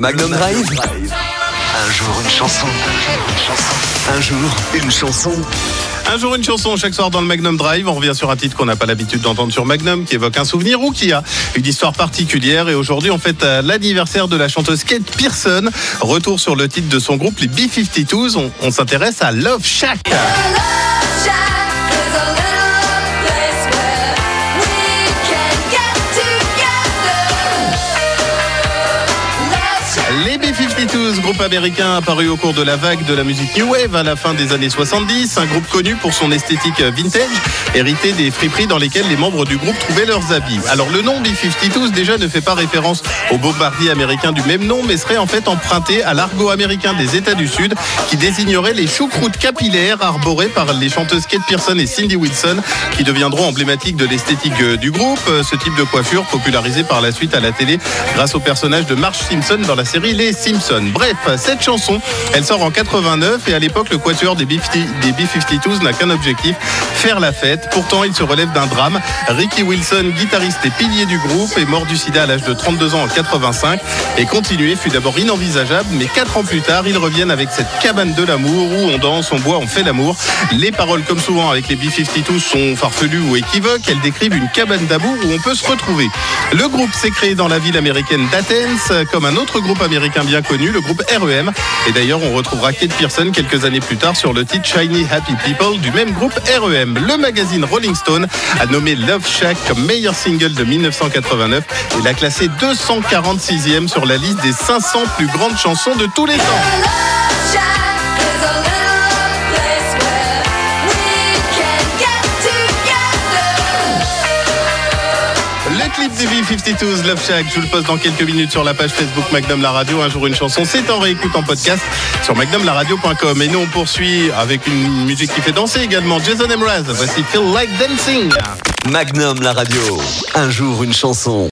Magnum Drive. Un jour une chanson. Un jour une chanson. Un jour une chanson chaque soir dans le Magnum Drive. On revient sur un titre qu'on n'a pas l'habitude d'entendre sur Magnum, qui évoque un souvenir ou qui a une histoire particulière. Et aujourd'hui, on fête euh, l'anniversaire de la chanteuse Kate Pearson. Retour sur le titre de son groupe, les B-52s. On, on s'intéresse à Love Shack. Groupe américain apparu au cours de la vague de la musique New Wave à la fin des années 70, un groupe connu pour son esthétique vintage, hérité des friperies dans lesquelles les membres du groupe trouvaient leurs habits. Alors le nom B-52s déjà ne fait pas référence au bombardier américain du même nom, mais serait en fait emprunté à l'argot américain des États du Sud, qui désignerait les choucroutes capillaires arborées par les chanteuses Kate Pearson et Cindy Wilson, qui deviendront emblématiques de l'esthétique du groupe. Ce type de coiffure popularisé par la suite à la télé grâce au personnage de Marge Simpson dans la série Les Simpsons. Bref, cette chanson, elle sort en 89 et à l'époque, le quatuor des B-52s n'a qu'un objectif, faire la fête. Pourtant, il se relève d'un drame. Ricky Wilson, guitariste et pilier du groupe, est mort du sida à l'âge de 32 ans en 85 et continuer fut d'abord inenvisageable, mais quatre ans plus tard, ils reviennent avec cette cabane de l'amour où on danse, on boit, on fait l'amour. Les paroles, comme souvent avec les B-52s, sont farfelues ou équivoques. Elles décrivent une cabane d'amour où on peut se retrouver. Le groupe s'est créé dans la ville américaine d'Athens, comme un autre groupe américain bien connu, le groupe REM. Et d'ailleurs, on retrouvera Kate Pearson quelques années plus tard sur le titre Shiny Happy People du même groupe REM. Le magazine Rolling Stone a nommé Love Shack comme meilleur single de 1989 et l'a classé 246e sur la liste des 500 plus grandes chansons de tous les temps. Clip des B-52s Love Shack, je vous le poste dans quelques minutes sur la page Facebook Magnum La Radio. Un jour une chanson, c'est en réécoute en podcast sur magnumlaradio.com. Et nous on poursuit avec une musique qui fait danser également. Jason Mraz, voici Feel Like Dancing. Magnum la radio. Un jour une chanson.